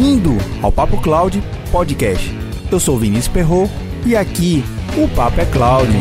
Bem-vindo ao Papo Cloud Podcast. Eu sou Vinícius Perro e aqui o Papo é Cloud.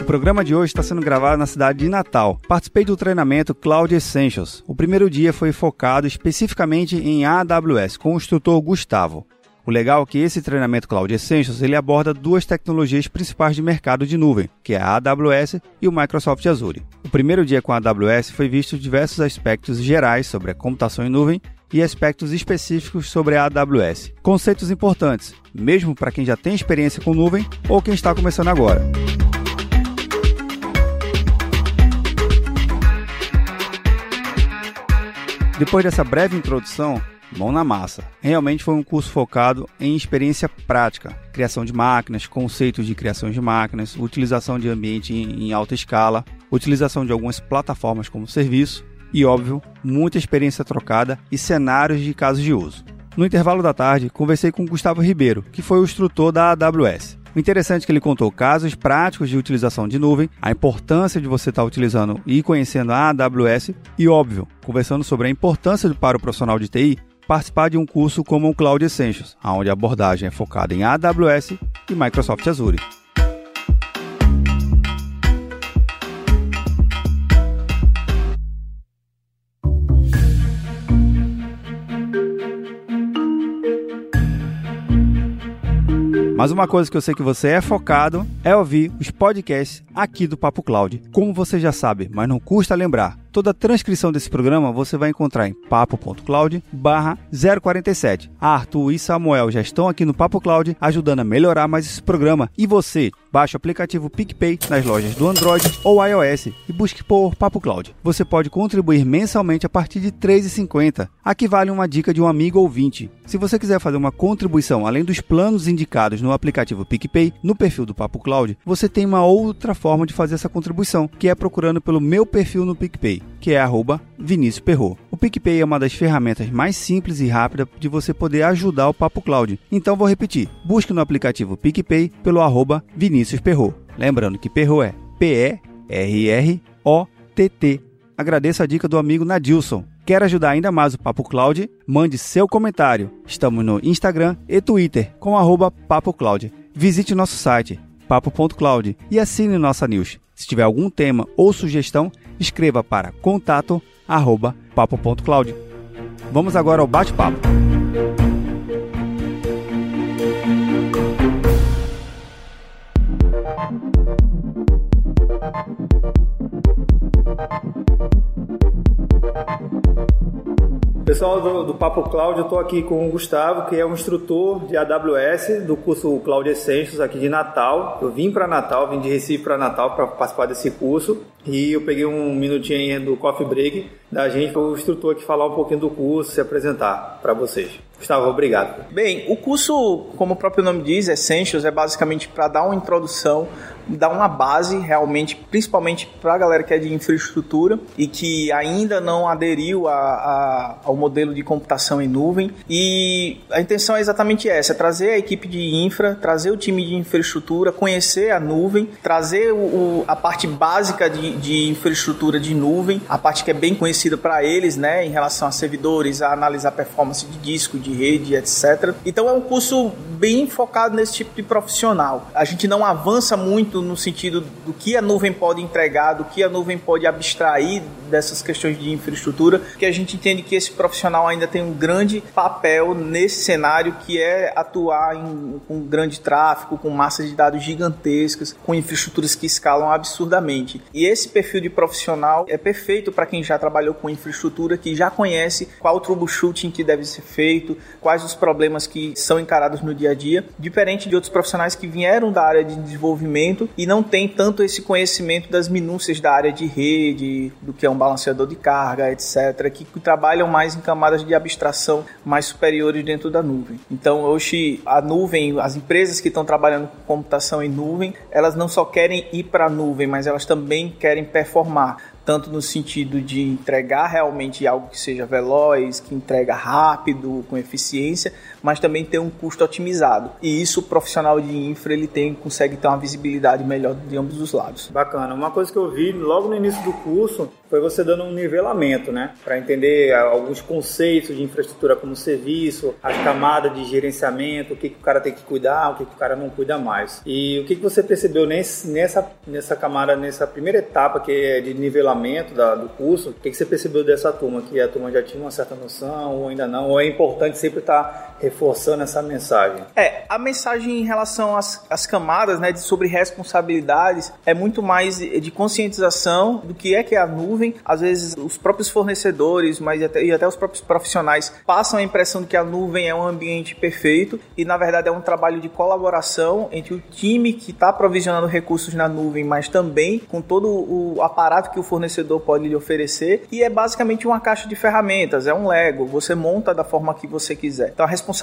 O programa de hoje está sendo gravado na cidade de Natal. Participei do treinamento Cloud Essentials. O primeiro dia foi focado especificamente em AWS com o instrutor Gustavo. O legal é que esse treinamento Cloud Essentials ele aborda duas tecnologias principais de mercado de nuvem, que é a AWS e o Microsoft Azure. O primeiro dia com a AWS foi visto diversos aspectos gerais sobre a computação em nuvem e aspectos específicos sobre a AWS. Conceitos importantes, mesmo para quem já tem experiência com nuvem ou quem está começando agora. Depois dessa breve introdução, mão na massa. Realmente foi um curso focado em experiência prática, criação de máquinas, conceitos de criação de máquinas, utilização de ambiente em alta escala, utilização de algumas plataformas como serviço e, óbvio, muita experiência trocada e cenários de casos de uso. No intervalo da tarde, conversei com Gustavo Ribeiro, que foi o instrutor da AWS. O interessante é que ele contou casos práticos de utilização de nuvem, a importância de você estar utilizando e conhecendo a AWS e, óbvio, conversando sobre a importância para o profissional de TI participar de um curso como o Cloud Essentials, onde a abordagem é focada em AWS e Microsoft Azure. Mas uma coisa que eu sei que você é focado é ouvir os podcasts aqui do Papo Cloud. Como você já sabe, mas não custa lembrar, Toda a transcrição desse programa você vai encontrar em papo.cloud barra 047. Arthur e Samuel já estão aqui no Papo Cloud ajudando a melhorar mais esse programa. E você, baixe o aplicativo PicPay nas lojas do Android ou iOS e busque por Papo Cloud. Você pode contribuir mensalmente a partir de R$ 3,50. Aqui vale uma dica de um amigo ouvinte. Se você quiser fazer uma contribuição além dos planos indicados no aplicativo PicPay, no perfil do Papo Cloud, você tem uma outra forma de fazer essa contribuição, que é procurando pelo meu perfil no PicPay que é arroba Vinícius Perro. O PicPay é uma das ferramentas mais simples e rápidas de você poder ajudar o Papo Cloud. Então vou repetir, busque no aplicativo PicPay pelo arroba Vinícius Perro. Lembrando que Perro é P-E-R-R-O-T-T. Agradeço a dica do amigo Nadilson. Quer ajudar ainda mais o Papo Cloud? Mande seu comentário. Estamos no Instagram e Twitter com arroba Papo Cloud. Visite nosso site papo.cloud e assine nossa news. Se tiver algum tema ou sugestão, escreva para contato@papo.cloud. Vamos agora ao bate-papo. Pessoal do, do Papo Cloud, eu estou aqui com o Gustavo, que é um instrutor de AWS do curso Cloud Essentials aqui de Natal. Eu vim para Natal, vim de Recife para Natal para participar desse curso e eu peguei um minutinho do coffee break da gente para o instrutor aqui falar um pouquinho do curso, se apresentar para vocês. Gustavo, obrigado. Bem, o curso, como o próprio nome diz, Essentials, é basicamente para dar uma introdução, dar uma base realmente, principalmente para a galera que é de infraestrutura e que ainda não aderiu a, a, ao modelo de computação em nuvem. E a intenção é exatamente essa: é trazer a equipe de infra, trazer o time de infraestrutura, conhecer a nuvem, trazer o, o, a parte básica de, de infraestrutura de nuvem, a parte que é bem conhecida para eles, né, em relação a servidores, a analisar performance de disco, de de rede, etc. Então é um curso bem focado nesse tipo de profissional. A gente não avança muito no sentido do que a nuvem pode entregar, do que a nuvem pode abstrair dessas questões de infraestrutura, que a gente entende que esse profissional ainda tem um grande papel nesse cenário que é atuar em, com grande tráfego, com massas de dados gigantescas, com infraestruturas que escalam absurdamente. E esse perfil de profissional é perfeito para quem já trabalhou com infraestrutura, que já conhece qual troubleshooting que deve ser feito, quais os problemas que são encarados no dia a dia, diferente de outros profissionais que vieram da área de desenvolvimento e não têm tanto esse conhecimento das minúcias da área de rede, do que é um balanceador de carga, etc., que trabalham mais em camadas de abstração mais superiores dentro da nuvem. Então, hoje, a nuvem, as empresas que estão trabalhando com computação em nuvem, elas não só querem ir para a nuvem, mas elas também querem performar tanto no sentido de entregar realmente algo que seja veloz, que entrega rápido, com eficiência, mas também ter um custo otimizado. E isso o profissional de infra ele tem consegue ter uma visibilidade melhor de ambos os lados. Bacana. Uma coisa que eu vi logo no início do curso foi você dando um nivelamento, né, para entender alguns conceitos de infraestrutura como serviço, as camadas de gerenciamento, o que, que o cara tem que cuidar, o que, que o cara não cuida mais. E o que, que você percebeu nesse, nessa, nessa camada, nessa primeira etapa que é de nivelamento da, do curso, o que, que você percebeu dessa turma? Que a turma já tinha uma certa noção ou ainda não? Ou é importante sempre estar tá reforçando essa mensagem? É, a mensagem em relação às, às camadas, né, de, sobre responsabilidades é muito mais de conscientização do que é que é a nuvem. Às vezes os próprios fornecedores, mas até, e até os próprios profissionais passam a impressão de que a nuvem é um ambiente perfeito e na verdade é um trabalho de colaboração entre o time que está provisionando recursos na nuvem, mas também com todo o aparato que o fornecedor pode lhe oferecer e é basicamente uma caixa de ferramentas, é um Lego, você monta da forma que você quiser. Então a responsabilidade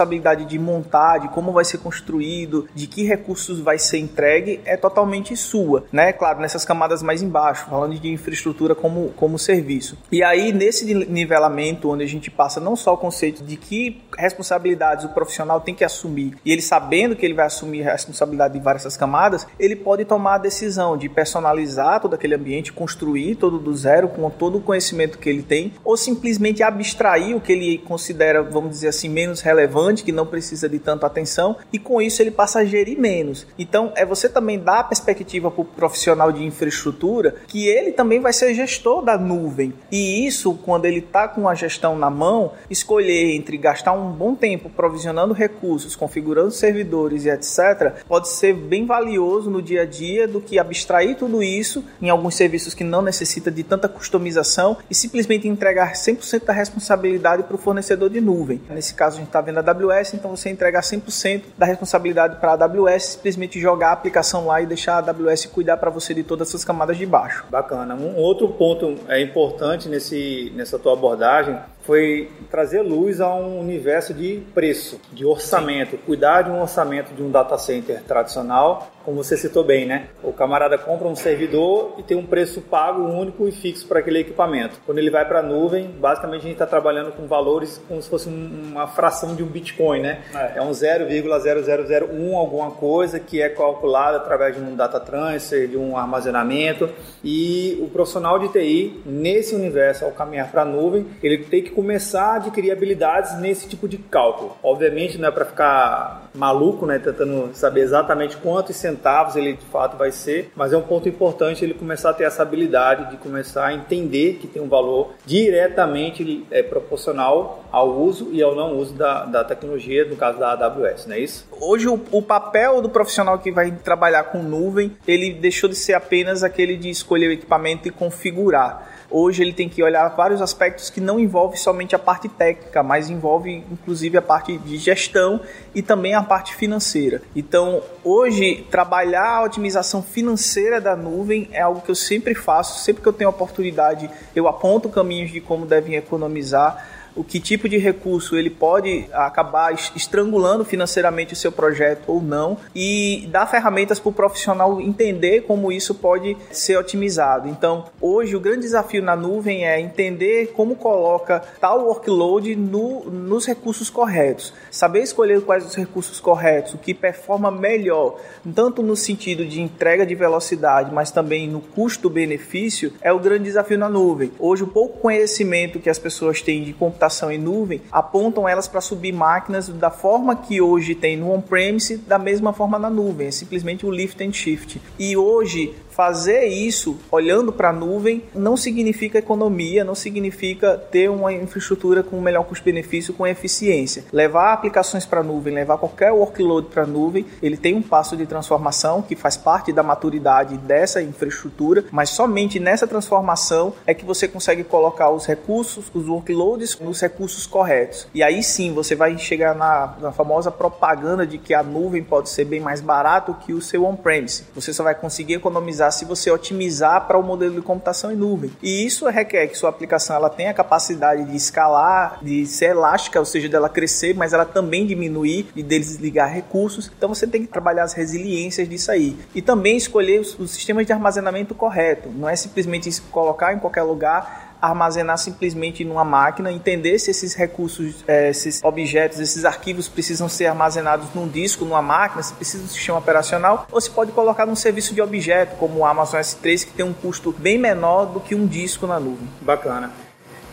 de montar, de como vai ser construído, de que recursos vai ser entregue é totalmente sua, né? Claro, nessas camadas mais embaixo, falando de infraestrutura como, como serviço. E aí, nesse nivelamento, onde a gente passa não só o conceito de que responsabilidades o profissional tem que assumir, e ele sabendo que ele vai assumir a responsabilidade de várias camadas, ele pode tomar a decisão de personalizar todo aquele ambiente, construir todo do zero, com todo o conhecimento que ele tem, ou simplesmente abstrair o que ele considera, vamos dizer assim, menos relevante relevante, que não precisa de tanta atenção, e com isso ele passa a gerir menos. Então, é você também dar a perspectiva para o profissional de infraestrutura que ele também vai ser gestor da nuvem. E isso, quando ele está com a gestão na mão, escolher entre gastar um bom tempo provisionando recursos, configurando servidores e etc., pode ser bem valioso no dia a dia do que abstrair tudo isso em alguns serviços que não necessita de tanta customização e simplesmente entregar 100% da responsabilidade para o fornecedor de nuvem. Nesse caso, a gente está vendo a AWS, então você entregar 100% da responsabilidade para a AWS, simplesmente jogar a aplicação lá e deixar a AWS cuidar para você de todas essas camadas de baixo. Bacana. Um outro ponto é importante nesse, nessa tua abordagem foi trazer luz a um universo de preço, de orçamento, Sim. cuidar de um orçamento de um data center tradicional, como você citou bem, né? O camarada compra um servidor e tem um preço pago único e fixo para aquele equipamento. Quando ele vai para a nuvem, basicamente a gente está trabalhando com valores como se fosse uma fração de um Bitcoin, né? É, é um 0,0001 alguma coisa que é calculado através de um data transfer, de um armazenamento e o profissional de TI nesse universo ao caminhar para a nuvem, ele tem que começar a adquirir habilidades nesse tipo de cálculo. Obviamente não é para ficar maluco, né, tentando saber exatamente quantos centavos ele de fato vai ser, mas é um ponto importante ele começar a ter essa habilidade de começar a entender que tem um valor diretamente é, proporcional ao uso e ao não uso da, da tecnologia, no caso da AWS, não é isso? Hoje o, o papel do profissional que vai trabalhar com nuvem, ele deixou de ser apenas aquele de escolher o equipamento e configurar Hoje ele tem que olhar vários aspectos que não envolvem somente a parte técnica, mas envolve inclusive a parte de gestão e também a parte financeira. Então, hoje trabalhar a otimização financeira da nuvem é algo que eu sempre faço, sempre que eu tenho oportunidade, eu aponto caminhos de como devem economizar o que tipo de recurso ele pode acabar estrangulando financeiramente o seu projeto ou não e dar ferramentas para o profissional entender como isso pode ser otimizado. Então, hoje o grande desafio na nuvem é entender como coloca tal workload no, nos recursos corretos, saber escolher quais os recursos corretos, o que performa melhor, tanto no sentido de entrega de velocidade, mas também no custo-benefício, é o grande desafio na nuvem. Hoje, o pouco conhecimento que as pessoas têm de computação computação em nuvem apontam elas para subir máquinas da forma que hoje tem no on-premise, da mesma forma na nuvem, é simplesmente o lift and shift. E hoje Fazer isso olhando para a nuvem não significa economia, não significa ter uma infraestrutura com melhor custo-benefício, com eficiência. Levar aplicações para a nuvem, levar qualquer workload para a nuvem, ele tem um passo de transformação que faz parte da maturidade dessa infraestrutura, mas somente nessa transformação é que você consegue colocar os recursos, os workloads nos recursos corretos. E aí sim você vai chegar na, na famosa propaganda de que a nuvem pode ser bem mais barato que o seu on-premise. Você só vai conseguir economizar otimizar se você otimizar para o modelo de computação em nuvem. E isso requer que sua aplicação ela tenha a capacidade de escalar, de ser elástica, ou seja, dela crescer, mas ela também diminuir e desligar recursos. Então você tem que trabalhar as resiliências disso aí. E também escolher os, os sistemas de armazenamento correto. Não é simplesmente colocar em qualquer lugar armazenar simplesmente numa máquina, entender se esses recursos, é, esses objetos, esses arquivos precisam ser armazenados num disco, numa máquina, se precisa de um sistema operacional, ou se pode colocar num serviço de objeto, como o Amazon S3, que tem um custo bem menor do que um disco na nuvem. Bacana.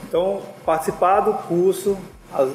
Então, participar do curso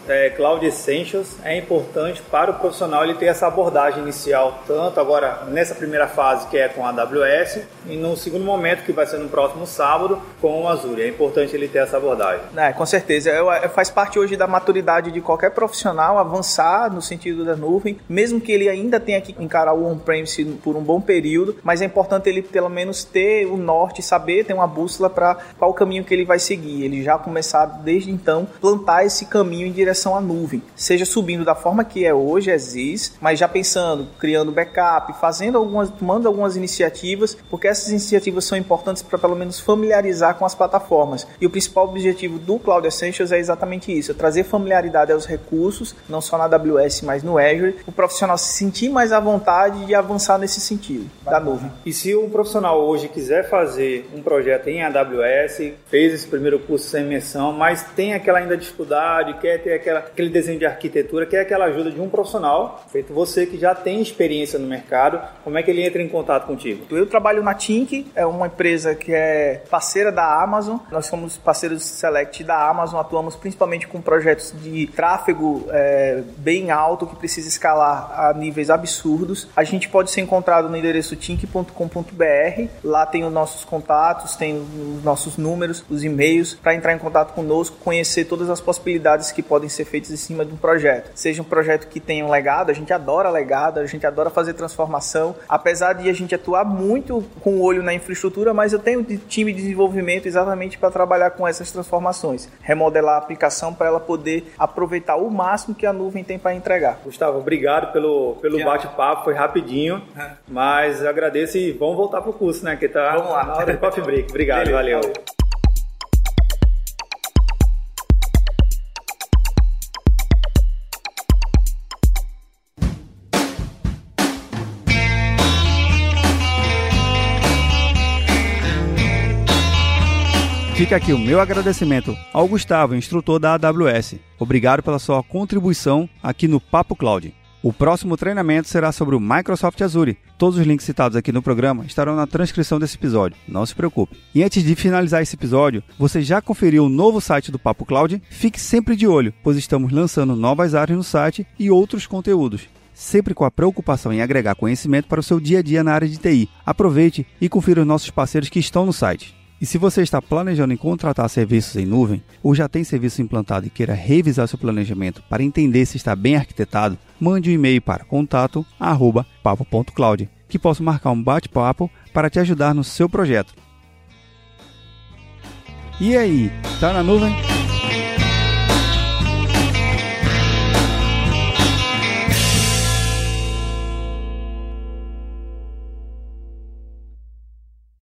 é, Cloud Essentials é importante para o profissional ele ter essa abordagem inicial, tanto agora nessa primeira fase que é com a AWS e no segundo momento que vai ser no próximo sábado com o Azure. É importante ele ter essa abordagem. É, com certeza. Eu, eu, faz parte hoje da maturidade de qualquer profissional avançar no sentido da nuvem, mesmo que ele ainda tenha que encarar o on-premise por um bom período, mas é importante ele pelo menos ter o norte, saber, ter uma bússola para qual caminho que ele vai seguir. Ele já começar desde então plantar esse caminho em direção à nuvem, seja subindo da forma que é hoje, existe, mas já pensando, criando backup, fazendo algumas, tomando algumas iniciativas, porque essas iniciativas são importantes para pelo menos familiarizar com as plataformas. E o principal objetivo do Cloud Essentials é exatamente isso, é trazer familiaridade aos recursos, não só na AWS, mas no Azure, o profissional se sentir mais à vontade de avançar nesse sentido da nuvem. E se um profissional hoje quiser fazer um projeto em AWS, fez esse primeiro curso sem imersão, mas tem aquela ainda dificuldade, quer ter aquela, aquele desenho de arquitetura, que é aquela ajuda de um profissional, feito você que já tem experiência no mercado, como é que ele entra em contato contigo? Eu trabalho na Tink, é uma empresa que é parceira da Amazon, nós somos parceiros Select da Amazon, atuamos principalmente com projetos de tráfego é, bem alto, que precisa escalar a níveis absurdos. A gente pode ser encontrado no endereço tink.com.br, lá tem os nossos contatos, tem os nossos números, os e-mails, para entrar em contato conosco, conhecer todas as possibilidades que podem ser feitos em cima de um projeto. Seja um projeto que tenha um legado, a gente adora legado, a gente adora fazer transformação. Apesar de a gente atuar muito com o olho na infraestrutura, mas eu tenho um time de desenvolvimento exatamente para trabalhar com essas transformações, remodelar a aplicação para ela poder aproveitar o máximo que a nuvem tem para entregar. Gustavo, obrigado pelo, pelo bate-papo, foi rapidinho, é. mas agradeço e vamos voltar para o curso, né? Que tá vamos lá. na hora do coffee break. Obrigado, Beleza, valeu. valeu. Fica aqui o meu agradecimento ao Gustavo, instrutor da AWS. Obrigado pela sua contribuição aqui no Papo Cloud. O próximo treinamento será sobre o Microsoft Azure. Todos os links citados aqui no programa estarão na transcrição desse episódio, não se preocupe. E antes de finalizar esse episódio, você já conferiu o novo site do Papo Cloud? Fique sempre de olho, pois estamos lançando novas áreas no site e outros conteúdos sempre com a preocupação em agregar conhecimento para o seu dia a dia na área de TI. Aproveite e confira os nossos parceiros que estão no site. E se você está planejando em contratar serviços em nuvem ou já tem serviço implantado e queira revisar seu planejamento para entender se está bem arquitetado, mande um e-mail para contato@papo.cloud, que posso marcar um bate-papo para te ajudar no seu projeto. E aí, tá na nuvem?